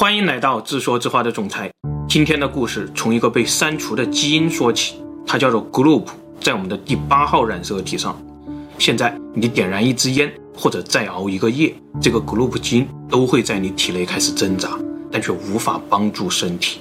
欢迎来到自说自话的总裁。今天的故事从一个被删除的基因说起，它叫做 Gloop，在我们的第八号染色体上。现在你点燃一支烟，或者再熬一个夜，这个 Gloop 基因都会在你体内开始挣扎，但却无法帮助身体。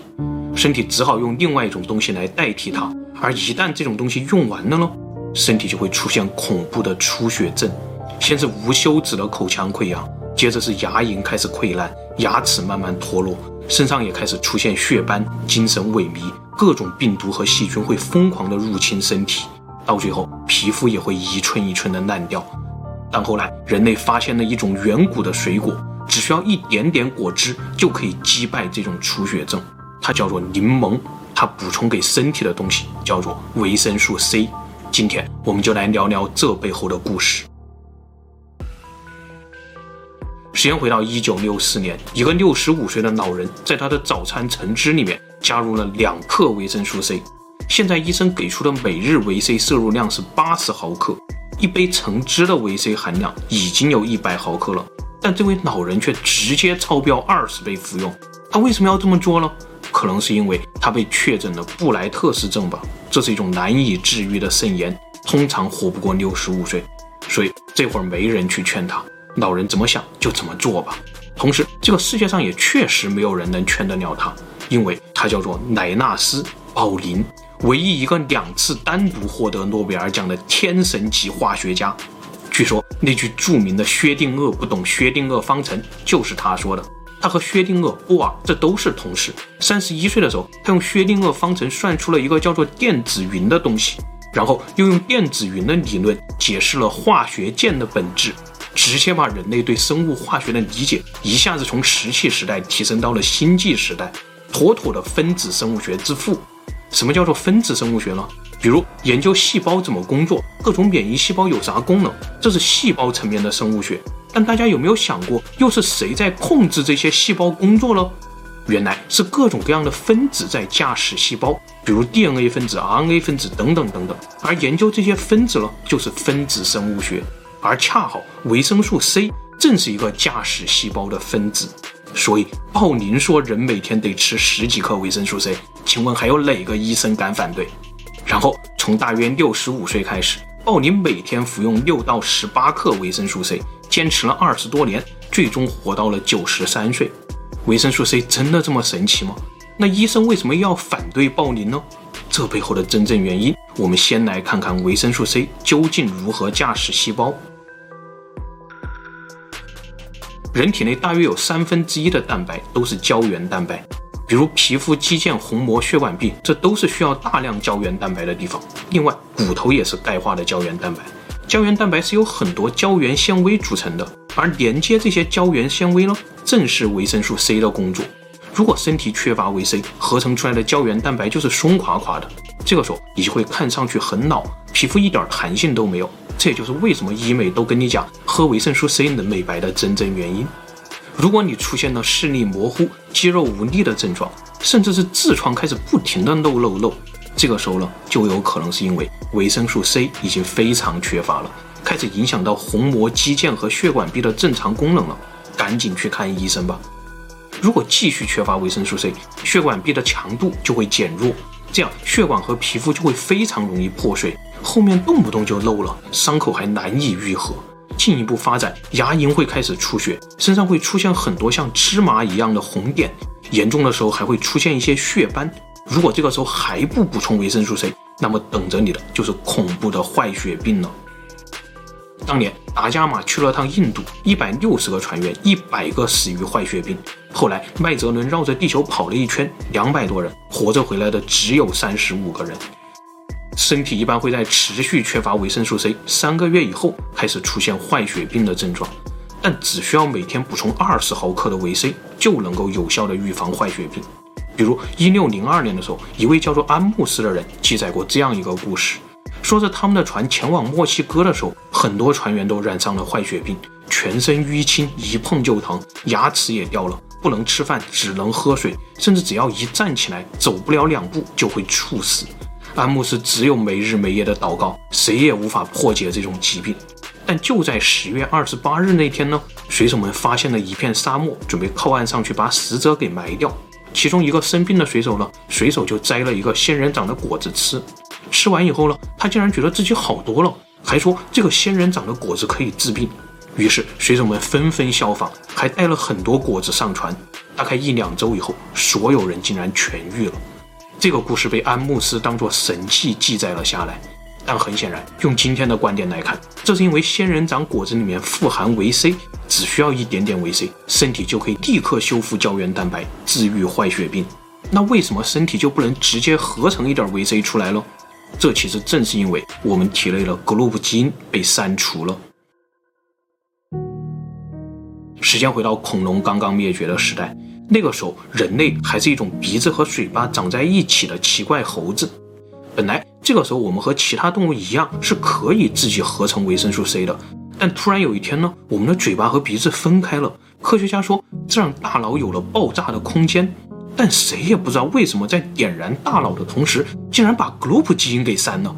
身体只好用另外一种东西来代替它。而一旦这种东西用完了呢，身体就会出现恐怖的出血症，先是无休止的口腔溃疡。接着是牙龈开始溃烂，牙齿慢慢脱落，身上也开始出现血斑，精神萎靡，各种病毒和细菌会疯狂的入侵身体，到最后皮肤也会一寸一寸的烂掉。但后来人类发现了一种远古的水果，只需要一点点果汁就可以击败这种出血症，它叫做柠檬，它补充给身体的东西叫做维生素 C。今天我们就来聊聊这背后的故事。时间回到一九六四年，一个六十五岁的老人在他的早餐橙汁里面加入了两克维生素 C。现在医生给出的每日维 C 摄入量是八十毫克，一杯橙汁的维 C 含量已经有一百毫克了，但这位老人却直接超标二十倍服用。他为什么要这么做呢？可能是因为他被确诊了布莱特氏症吧，这是一种难以治愈的肾炎，通常活不过六十五岁，所以这会儿没人去劝他。老人怎么想就怎么做吧。同时，这个世界上也确实没有人能劝得了他，因为他叫做莱纳斯·鲍林，唯一一个两次单独获得诺贝尔奖的天神级化学家。据说那句著名的“薛定谔不懂薛定谔方程”就是他说的。他和薛定谔、波尔这都是同事。三十一岁的时候，他用薛定谔方程算出了一个叫做电子云的东西，然后又用电子云的理论解释了化学键的本质。直接把人类对生物化学的理解一下子从石器时代提升到了星际时代，妥妥的分子生物学之父。什么叫做分子生物学呢？比如研究细胞怎么工作，各种免疫细胞有啥功能，这是细胞层面的生物学。但大家有没有想过，又是谁在控制这些细胞工作呢？原来是各种各样的分子在驾驶细胞，比如 DNA 分子、RNA 分子等等等等。而研究这些分子呢，就是分子生物学。而恰好维生素 C 正是一个驾驶细胞的分子，所以鲍林说人每天得吃十几克维生素 C，请问还有哪个医生敢反对？然后从大约六十五岁开始，鲍林每天服用六到十八克维生素 C，坚持了二十多年，最终活到了九十三岁。维生素 C 真的这么神奇吗？那医生为什么要反对鲍林呢？这背后的真正原因，我们先来看看维生素 C 究竟如何驾驶细胞。人体内大约有三分之一的蛋白都是胶原蛋白，比如皮肤、肌腱、虹膜、血管壁，这都是需要大量胶原蛋白的地方。另外，骨头也是钙化的胶原蛋白。胶原蛋白是由很多胶原纤维组成的，而连接这些胶原纤维呢，正是维生素 C 的工作。如果身体缺乏维 C，合成出来的胶原蛋白就是松垮垮的，这个时候你就会看上去很老，皮肤一点弹性都没有。这也就是为什么医美都跟你讲喝维生素 C 能美白的真正原因。如果你出现了视力模糊、肌肉无力的症状，甚至是痔疮开始不停的漏漏漏，这个时候呢，就有可能是因为维生素 C 已经非常缺乏了，开始影响到虹膜、肌腱和血管壁的正常功能了，赶紧去看医生吧。如果继续缺乏维生素 C，血管壁的强度就会减弱，这样血管和皮肤就会非常容易破碎。后面动不动就漏了，伤口还难以愈合，进一步发展，牙龈会开始出血，身上会出现很多像芝麻一样的红点，严重的时候还会出现一些血斑。如果这个时候还不补充维生素 C，那么等着你的就是恐怖的坏血病了。当年达伽马去了趟印度，一百六十个船员，一百个死于坏血病。后来麦哲伦绕着地球跑了一圈，两百多人，活着回来的只有三十五个人。身体一般会在持续缺乏维生素 C 三个月以后开始出现坏血病的症状，但只需要每天补充二十毫克的维 C 就能够有效的预防坏血病。比如一六零二年的时候，一位叫做安慕斯的人记载过这样一个故事，说是他们的船前往墨西哥的时候，很多船员都染上了坏血病，全身淤青，一碰就疼，牙齿也掉了，不能吃饭，只能喝水，甚至只要一站起来走不了两步就会猝死。安慕斯只有没日没夜的祷告，谁也无法破解这种疾病。但就在十月二十八日那天呢，水手们发现了一片沙漠，准备靠岸上去把死者给埋掉。其中一个生病的水手呢，水手就摘了一个仙人掌的果子吃。吃完以后呢，他竟然觉得自己好多了，还说这个仙人掌的果子可以治病。于是水手们纷纷效仿，还带了很多果子上船。大概一两周以后，所有人竟然痊愈了。这个故事被安慕斯当作神迹记载了下来。但很显然，用今天的观点来看，这是因为仙人掌果子里面富含维 C，只需要一点点维 C，身体就可以立刻修复胶原蛋白，治愈坏血病。那为什么身体就不能直接合成一点维 C 出来了？这其实正是因为我们体内的 GLOB 基因被删除了。时间回到恐龙刚刚灭绝的时代，那个时候人类还是一种鼻子和嘴巴长在一起的奇怪猴子。本来这个时候我们和其他动物一样是可以自己合成维生素 C 的，但突然有一天呢，我们的嘴巴和鼻子分开了。科学家说，这让大脑有了爆炸的空间。但谁也不知道为什么在点燃大脑的同时，竟然把 GLOB 基因给删了。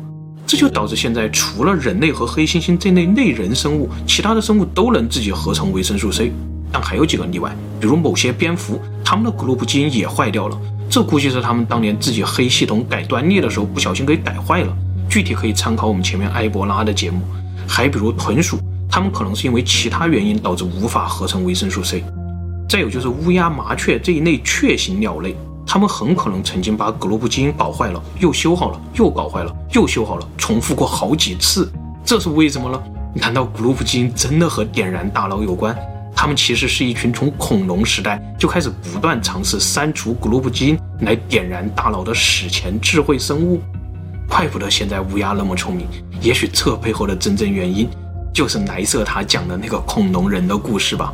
这就导致现在除了人类和黑猩猩这类类人生物，其他的生物都能自己合成维生素 C，但还有几个例外，比如某些蝙蝠，它们的 GLOB 基因也坏掉了。这估计是他们当年自己黑系统改断裂的时候不小心给改坏了。具体可以参考我们前面埃博拉的节目。还比如豚鼠，它们可能是因为其他原因导致无法合成维生素 C。再有就是乌鸦、麻雀这一类雀形鸟类，它们很可能曾经把 GLOB 基因搞坏了，又修好了，又搞坏了，又修好了，重复过好几次。这是为什么呢？难道 GLOB 基因真的和点燃大脑有关？他们其实是一群从恐龙时代就开始不断尝试删除 GLOB 基因来点燃大脑的史前智慧生物。怪不得现在乌鸦那么聪明，也许这背后的真正原因就是莱瑟他讲的那个恐龙人的故事吧。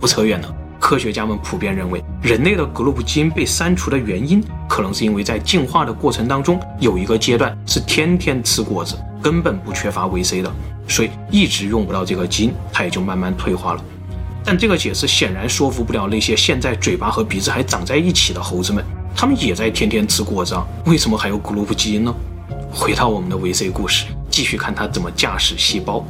不扯远了。科学家们普遍认为，人类的 GLOB 基因被删除的原因，可能是因为在进化的过程当中，有一个阶段是天天吃果子，根本不缺乏维 C 的，所以一直用不到这个基因，它也就慢慢退化了。但这个解释显然说服不了那些现在嘴巴和鼻子还长在一起的猴子们，他们也在天天吃果子啊，为什么还有 GLOB 基因呢？回到我们的维 C 故事，继续看它怎么驾驶细胞。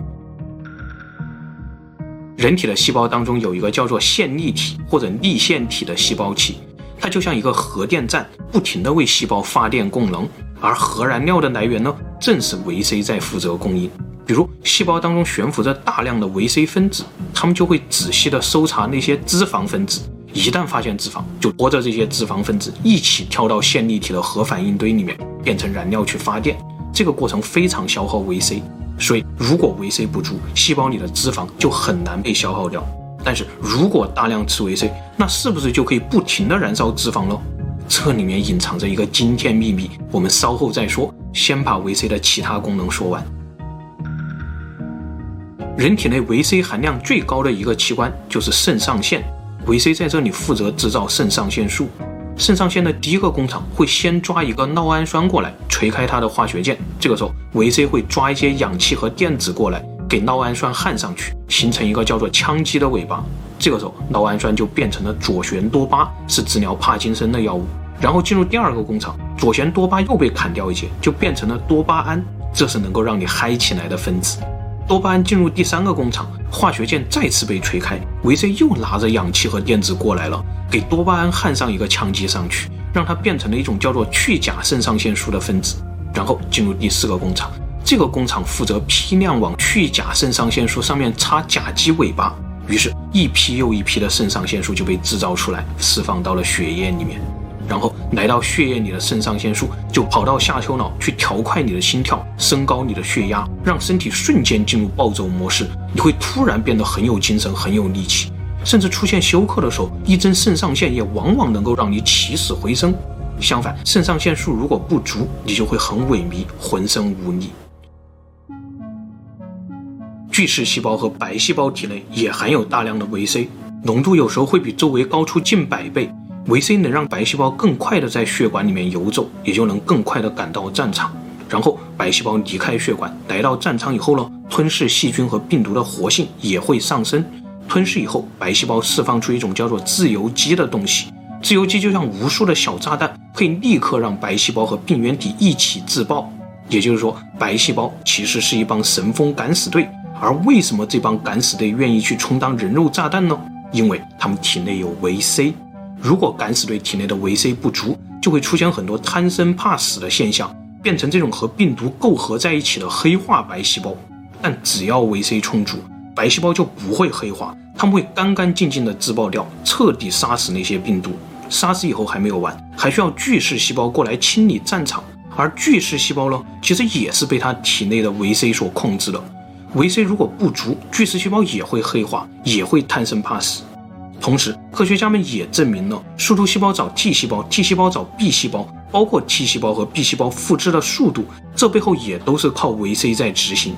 人体的细胞当中有一个叫做线粒体或者粒线体的细胞器，它就像一个核电站，不停地为细胞发电供能。而核燃料的来源呢，正是维 C 在负责供应。比如，细胞当中悬浮着大量的维 C 分子，它们就会仔细的搜查那些脂肪分子，一旦发现脂肪，就拖着这些脂肪分子一起跳到线粒体的核反应堆里面，变成燃料去发电。这个过程非常消耗维 C。所以，如果维 C 不足，细胞里的脂肪就很难被消耗掉。但是如果大量吃维 C，那是不是就可以不停的燃烧脂肪喽？这里面隐藏着一个惊天秘密，我们稍后再说。先把维 C 的其他功能说完。人体内维 C 含量最高的一个器官就是肾上腺，维 C 在这里负责制造肾上腺素。肾上腺的第一个工厂会先抓一个酪氨酸过来，锤开它的化学键。这个时候，维 C 会抓一些氧气和电子过来，给酪氨酸焊上去，形成一个叫做羟基的尾巴。这个时候，酪氨酸就变成了左旋多巴，是治疗帕金森的药物。然后进入第二个工厂，左旋多巴又被砍掉一截，就变成了多巴胺，这是能够让你嗨起来的分子。多巴胺进入第三个工厂，化学键再次被锤开，维 C 又拿着氧气和电子过来了，给多巴胺焊上一个羟基上去，让它变成了一种叫做去甲肾上腺素的分子。然后进入第四个工厂，这个工厂负责批量往去甲肾上腺素上面插甲基尾巴，于是，一批又一批的肾上腺素就被制造出来，释放到了血液里面。然后来到血液里的肾上腺素就跑到下丘脑去调快你的心跳，升高你的血压，让身体瞬间进入暴走模式。你会突然变得很有精神，很有力气，甚至出现休克的时候，一针肾上腺也往往能够让你起死回生。相反，肾上腺素如果不足，你就会很萎靡，浑身无力。巨噬细胞和白细胞体内也含有大量的维 C，浓度有时候会比周围高出近百倍。维 C 能让白细胞更快的在血管里面游走，也就能更快的赶到战场。然后白细胞离开血管，来到战场以后呢，吞噬细菌和病毒的活性也会上升。吞噬以后，白细胞释放出一种叫做自由基的东西，自由基就像无数的小炸弹，可以立刻让白细胞和病原体一起自爆。也就是说，白细胞其实是一帮神风敢死队，而为什么这帮敢死队愿意去充当人肉炸弹呢？因为他们体内有维 C。如果敢死队体内的维 C 不足，就会出现很多贪生怕死的现象，变成这种和病毒构合在一起的黑化白细胞。但只要维 C 充足，白细胞就不会黑化，它们会干干净净的自爆掉，彻底杀死那些病毒。杀死以后还没有完，还需要巨噬细胞过来清理战场。而巨噬细胞呢，其实也是被它体内的维 C 所控制的。维 C 如果不足，巨噬细胞也会黑化，也会贪生怕死。同时，科学家们也证明了，输出细胞找 T 细胞，T 细胞找 B 细胞，包括 T 细胞和 B 细胞复制的速度，这背后也都是靠维 C 在执行。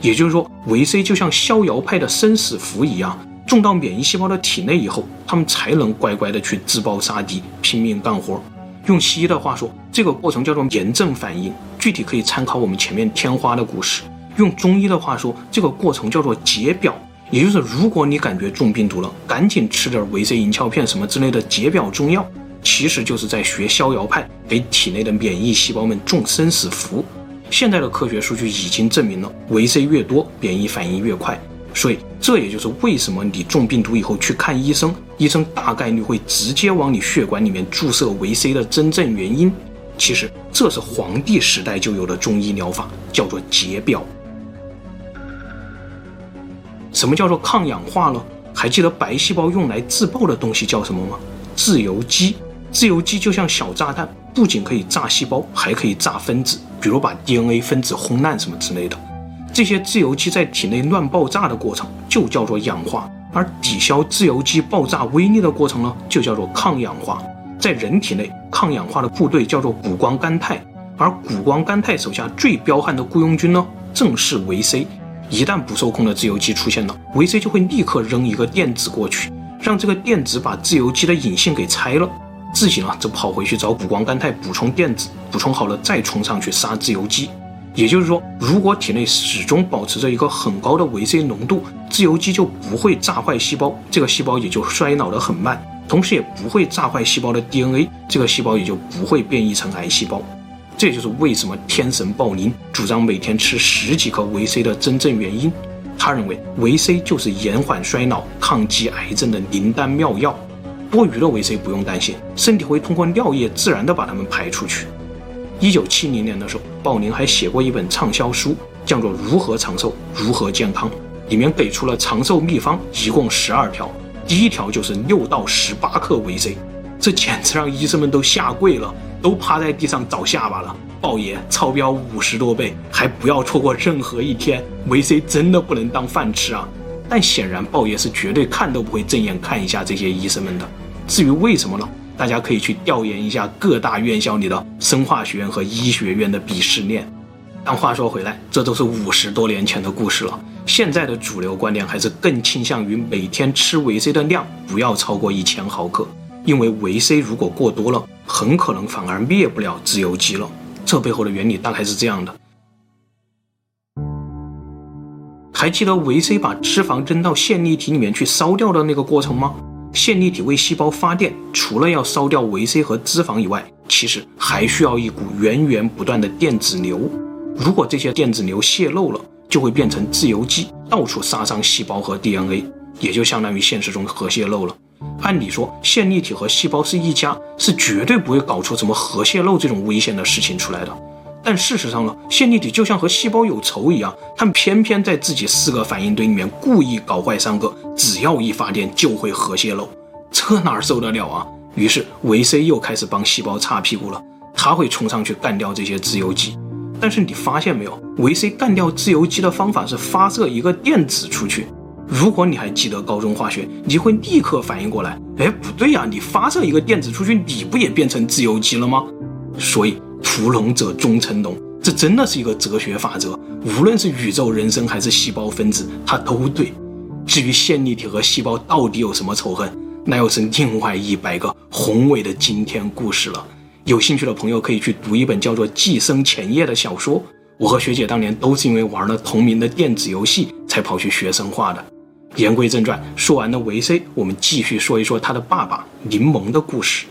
也就是说，维 C 就像逍遥派的生死符一样，种到免疫细胞的体内以后，他们才能乖乖的去自爆杀敌，拼命干活。用西医的话说，这个过程叫做炎症反应，具体可以参考我们前面天花的故事。用中医的话说，这个过程叫做解表，也就是如果你感觉中病毒了，赶紧吃点维 C 银翘片什么之类的解表中药，其实就是在学逍遥派，给体内的免疫细胞们种生死符。现在的科学数据已经证明了，维 C 越多，免疫反应越快。所以这也就是为什么你中病毒以后去看医生，医生大概率会直接往你血管里面注射维 C 的真正原因。其实这是黄帝时代就有的中医疗法，叫做解表。什么叫做抗氧化呢？还记得白细胞用来自爆的东西叫什么吗？自由基。自由基就像小炸弹，不仅可以炸细胞，还可以炸分子，比如把 DNA 分子轰烂什么之类的。这些自由基在体内乱爆炸的过程就叫做氧化，而抵消自由基爆炸威力的过程呢，就叫做抗氧化。在人体内，抗氧化的部队叫做谷胱甘肽，而谷胱甘肽手下最彪悍的雇佣军呢，正是维 C。一旦不受控的自由基出现了，维 C 就会立刻扔一个电子过去，让这个电子把自由基的引信给拆了，自己呢则跑回去找谷胱甘肽补充电子，补充好了再冲上去杀自由基。也就是说，如果体内始终保持着一个很高的维 C 浓度，自由基就不会炸坏细胞，这个细胞也就衰老得很慢，同时也不会炸坏细胞的 DNA，这个细胞也就不会变异成癌细胞。这就是为什么天神鲍宁主张每天吃十几颗维 C 的真正原因。他认为维 C 就是延缓衰老、抗击癌症的灵丹妙药。多余的维 C 不用担心，身体会通过尿液自然的把它们排出去。一九七零年的时候，鲍宁还写过一本畅销书，叫做《如何长寿，如何健康》，里面给出了长寿秘方，一共十二条。第一条就是六到十八克维 C，这简直让医生们都下跪了，都趴在地上找下巴了。鲍爷超标五十多倍，还不要错过任何一天，维 C 真的不能当饭吃啊！但显然鲍爷是绝对看都不会正眼看一下这些医生们的。至于为什么呢？大家可以去调研一下各大院校里的生化学院和医学院的鄙视链。但话说回来，这都是五十多年前的故事了。现在的主流观点还是更倾向于每天吃维 C 的量不要超过一千毫克，因为维 C 如果过多了，很可能反而灭不了自由基了。这背后的原理大概是这样的：还记得维 C 把脂肪扔到线粒体里面去烧掉的那个过程吗？线粒体为细胞发电，除了要烧掉维 C 和脂肪以外，其实还需要一股源源不断的电子流。如果这些电子流泄漏了，就会变成自由基，到处杀伤细胞和 DNA，也就相当于现实中核泄漏了。按理说，线粒体和细胞是一家，是绝对不会搞出什么核泄漏这种危险的事情出来的。但事实上呢，线粒体就像和细胞有仇一样，他们偏偏在自己四个反应堆里面故意搞坏三个，只要一发电就会核泄漏，这哪受得了啊？于是维 C 又开始帮细胞擦屁股了，他会冲上去干掉这些自由基。但是你发现没有，维 C 干掉自由基的方法是发射一个电子出去。如果你还记得高中化学，你会立刻反应过来，哎，不对呀，你发射一个电子出去，你不也变成自由基了吗？所以。屠龙者终成龙，这真的是一个哲学法则。无论是宇宙人生还是细胞分子，它都对。至于线粒体和细胞到底有什么仇恨，那又是另外一百个宏伟的惊天故事了。有兴趣的朋友可以去读一本叫做《寄生前夜》的小说。我和学姐当年都是因为玩了同名的电子游戏才跑去学生化的。言归正传，说完了维 C，我们继续说一说他的爸爸柠檬的故事。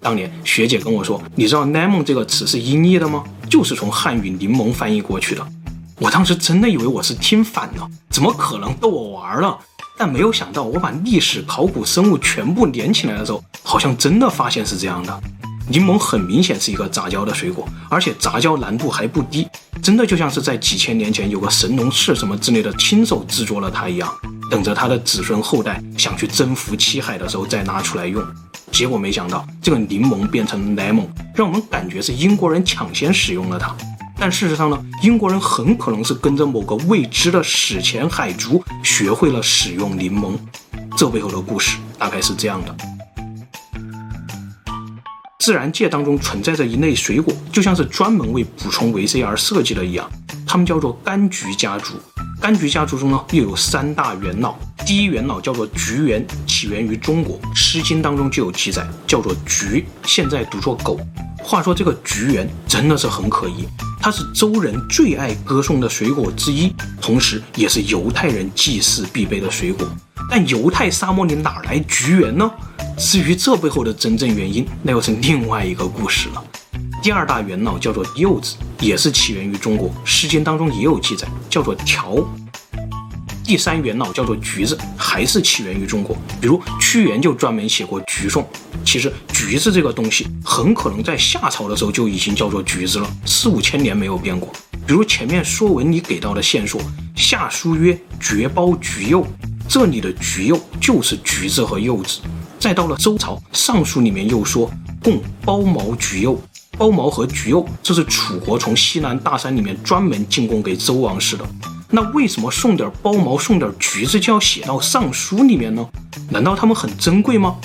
当年学姐跟我说：“你知道 ‘lemon’ 这个词是音译的吗？就是从汉语‘柠檬’翻译过去的。我当时真的以为我是听反了，怎么可能逗我玩了？但没有想到，我把历史、考古、生物全部连起来的时候，好像真的发现是这样的。柠檬很明显是一个杂交的水果，而且杂交难度还不低，真的就像是在几千年前有个神农氏什么之类的亲手制作了它一样，等着他的子孙后代想去征服七海的时候再拿出来用。结果没想到，这个柠檬变成 lemon，让我们感觉是英国人抢先使用了它。但事实上呢，英国人很可能是跟着某个未知的史前海族学会了使用柠檬。这背后的故事大概是这样的。自然界当中存在着一类水果，就像是专门为补充维 C 而设计的一样，它们叫做柑橘家族。柑橘家族中呢，又有三大元老。第一元老叫做橘园，起源于中国，《诗经》当中就有记载，叫做橘，现在读作狗。话说这个橘园真的是很可疑，它是周人最爱歌颂的水果之一，同时也是犹太人祭祀必备的水果。但犹太沙漠里哪来橘园呢？至于这背后的真正原因，那又是另外一个故事了。第二大元老叫做柚子，也是起源于中国，《诗经》当中也有记载，叫做条。第三元老叫做橘子，还是起源于中国，比如屈原就专门写过《橘颂》。其实橘子这个东西，很可能在夏朝的时候就已经叫做橘子了，四五千年没有变过。比如前面说文里给到的线索，夏书曰“橘包橘柚”，这里的橘柚就是橘子和柚子。再到了周朝，《尚书》里面又说“贡包茅橘柚”，包茅和橘柚，这是楚国从西南大山里面专门进贡给周王室的。那为什么送点包毛、送点橘子就要写到《尚书》里面呢？难道他们很珍贵吗？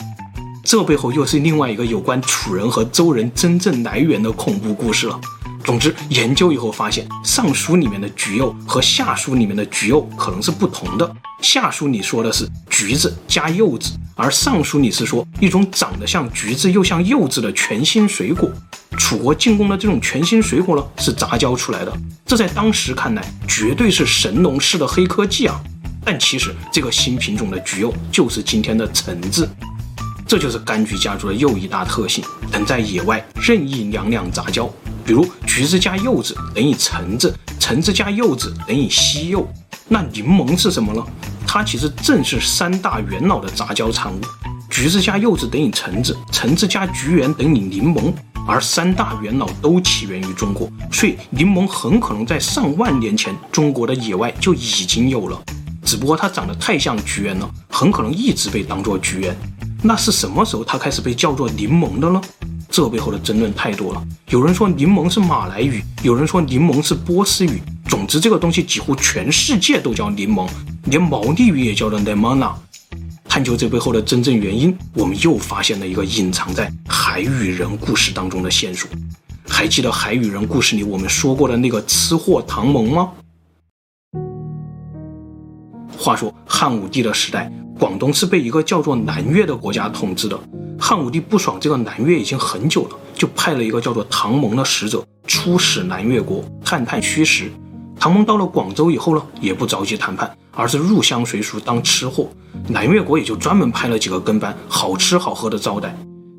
这背后又是另外一个有关楚人和周人真正来源的恐怖故事了。总之，研究以后发现，《尚书》里面的橘柚和《下书》里面的橘柚可能是不同的。《下书》里说的是橘子加柚子，而《尚书》里是说一种长得像橘子又像柚子的全新水果。楚国进贡的这种全新水果呢，是杂交出来的。这在当时看来，绝对是神农氏的黑科技啊！但其实，这个新品种的橘柚就是今天的橙子。这就是柑橘家族的又一大特性，能在野外任意两两杂交。比如橘子加柚子等于橙子，橙子加柚子等于西柚。那柠檬是什么呢？它其实正是三大元老的杂交产物。橘子加柚子等于橙子，橙子加橘园等于柠檬。而三大元老都起源于中国，所以柠檬很可能在上万年前中国的野外就已经有了。只不过它长得太像橘园了，很可能一直被当作橘园。那是什么时候它开始被叫做柠檬的呢？这背后的争论太多了，有人说柠檬是马来语，有人说柠檬是波斯语。总之，这个东西几乎全世界都叫柠檬，连毛利语也叫做 lemona。探究这背后的真正原因，我们又发现了一个隐藏在海与人故事当中的线索。还记得海与人故事里我们说过的那个吃货唐蒙吗？话说汉武帝的时代，广东是被一个叫做南越的国家统治的。汉武帝不爽这个南越已经很久了，就派了一个叫做唐蒙的使者出使南越国，探探虚实。唐蒙到了广州以后呢，也不着急谈判，而是入乡随俗当吃货。南越国也就专门派了几个跟班，好吃好喝的招待。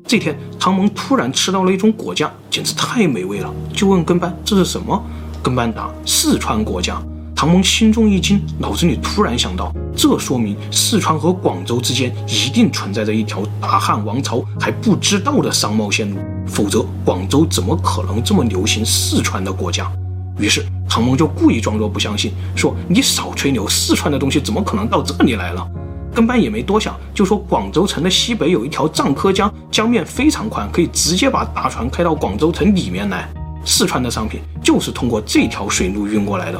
这天，唐蒙突然吃到了一种果酱，简直太美味了，就问跟班这是什么？跟班答：四川果酱。唐蒙心中一惊，脑子里突然想到，这说明四川和广州之间一定存在着一条大汉王朝还不知道的商贸线路，否则广州怎么可能这么流行四川的果酱？于是唐蒙就故意装作不相信，说：“你少吹牛，四川的东西怎么可能到这里来了？”跟班也没多想，就说广州城的西北有一条藏柯江，江面非常宽，可以直接把大船开到广州城里面来。四川的商品就是通过这条水路运过来的。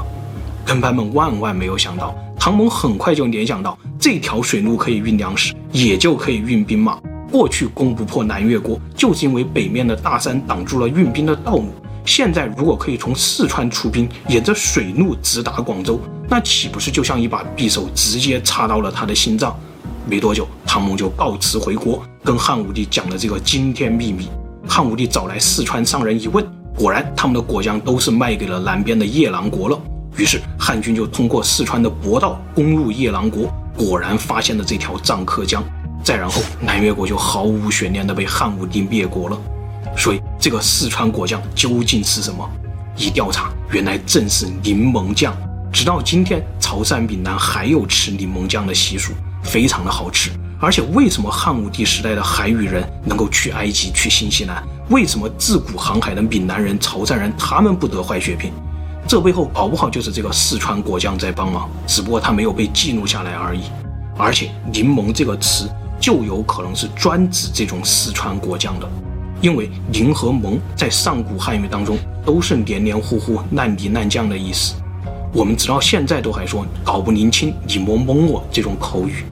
跟班们万万没有想到，唐蒙很快就联想到，这条水路可以运粮食，也就可以运兵马。过去攻不破南越国，就是因为北面的大山挡住了运兵的道路。现在如果可以从四川出兵，沿着水路直达广州，那岂不是就像一把匕首直接插到了他的心脏？没多久，唐蒙就告辞回国，跟汉武帝讲了这个惊天秘密。汉武帝找来四川商人一问，果然他们的果酱都是卖给了南边的夜郎国了。于是汉军就通过四川的国道攻入夜郎国，果然发现了这条藏柯江。再然后，南越国就毫无悬念地被汉武帝灭国了。所以，这个四川果酱究竟是什么？一调查，原来正是柠檬酱。直到今天，潮汕闽南还有吃柠檬酱的习俗，非常的好吃。而且，为什么汉武帝时代的海语人能够去埃及、去新西兰？为什么自古航海的闽南人、潮汕人他们不得坏血病？这背后搞不好就是这个四川果酱在帮忙，只不过他没有被记录下来而已。而且，柠檬这个词就有可能是专指这种四川果酱的，因为“柠”和“檬”在上古汉语当中都是黏黏糊糊、烂泥烂酱的意思。我们直到现在都还说“搞不宁清，你蒙蒙我”这种口语。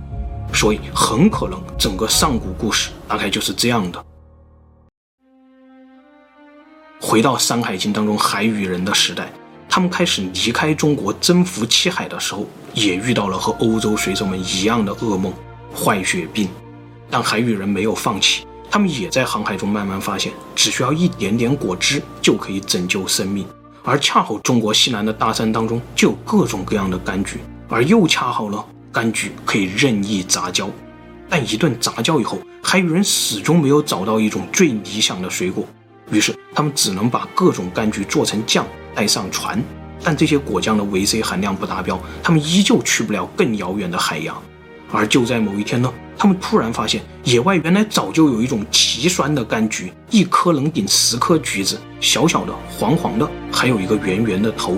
所以，很可能整个上古故事大概就是这样的。回到《山海经》当中，海语人的时代，他们开始离开中国征服七海的时候，也遇到了和欧洲水手们一样的噩梦——坏血病。但海语人没有放弃，他们也在航海中慢慢发现，只需要一点点果汁就可以拯救生命。而恰好中国西南的大山当中就有各种各样的柑橘，而又恰好呢。柑橘可以任意杂交，但一顿杂交以后，海语人始终没有找到一种最理想的水果，于是他们只能把各种柑橘做成酱带上船。但这些果酱的维 C 含量不达标，他们依旧去不了更遥远的海洋。而就在某一天呢，他们突然发现野外原来早就有一种奇酸的柑橘，一颗能顶十颗橘子，小小的、黄黄的，还有一个圆圆的头。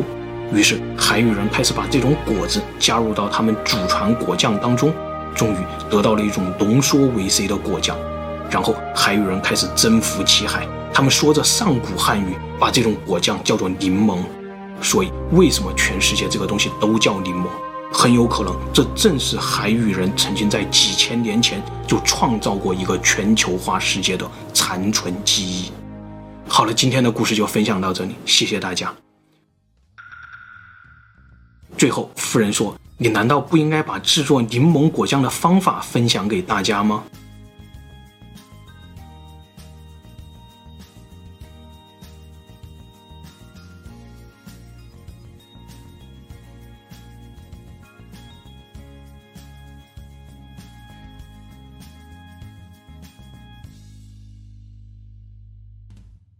于是海语人开始把这种果子加入到他们祖传果酱当中，终于得到了一种浓缩维 C 的果酱。然后海语人开始征服七海，他们说着上古汉语，把这种果酱叫做柠檬。所以为什么全世界这个东西都叫柠檬？很有可能这正是海语人曾经在几千年前就创造过一个全球化世界的残存记忆。好了，今天的故事就分享到这里，谢谢大家。最后，夫人说：“你难道不应该把制作柠檬果酱的方法分享给大家吗？”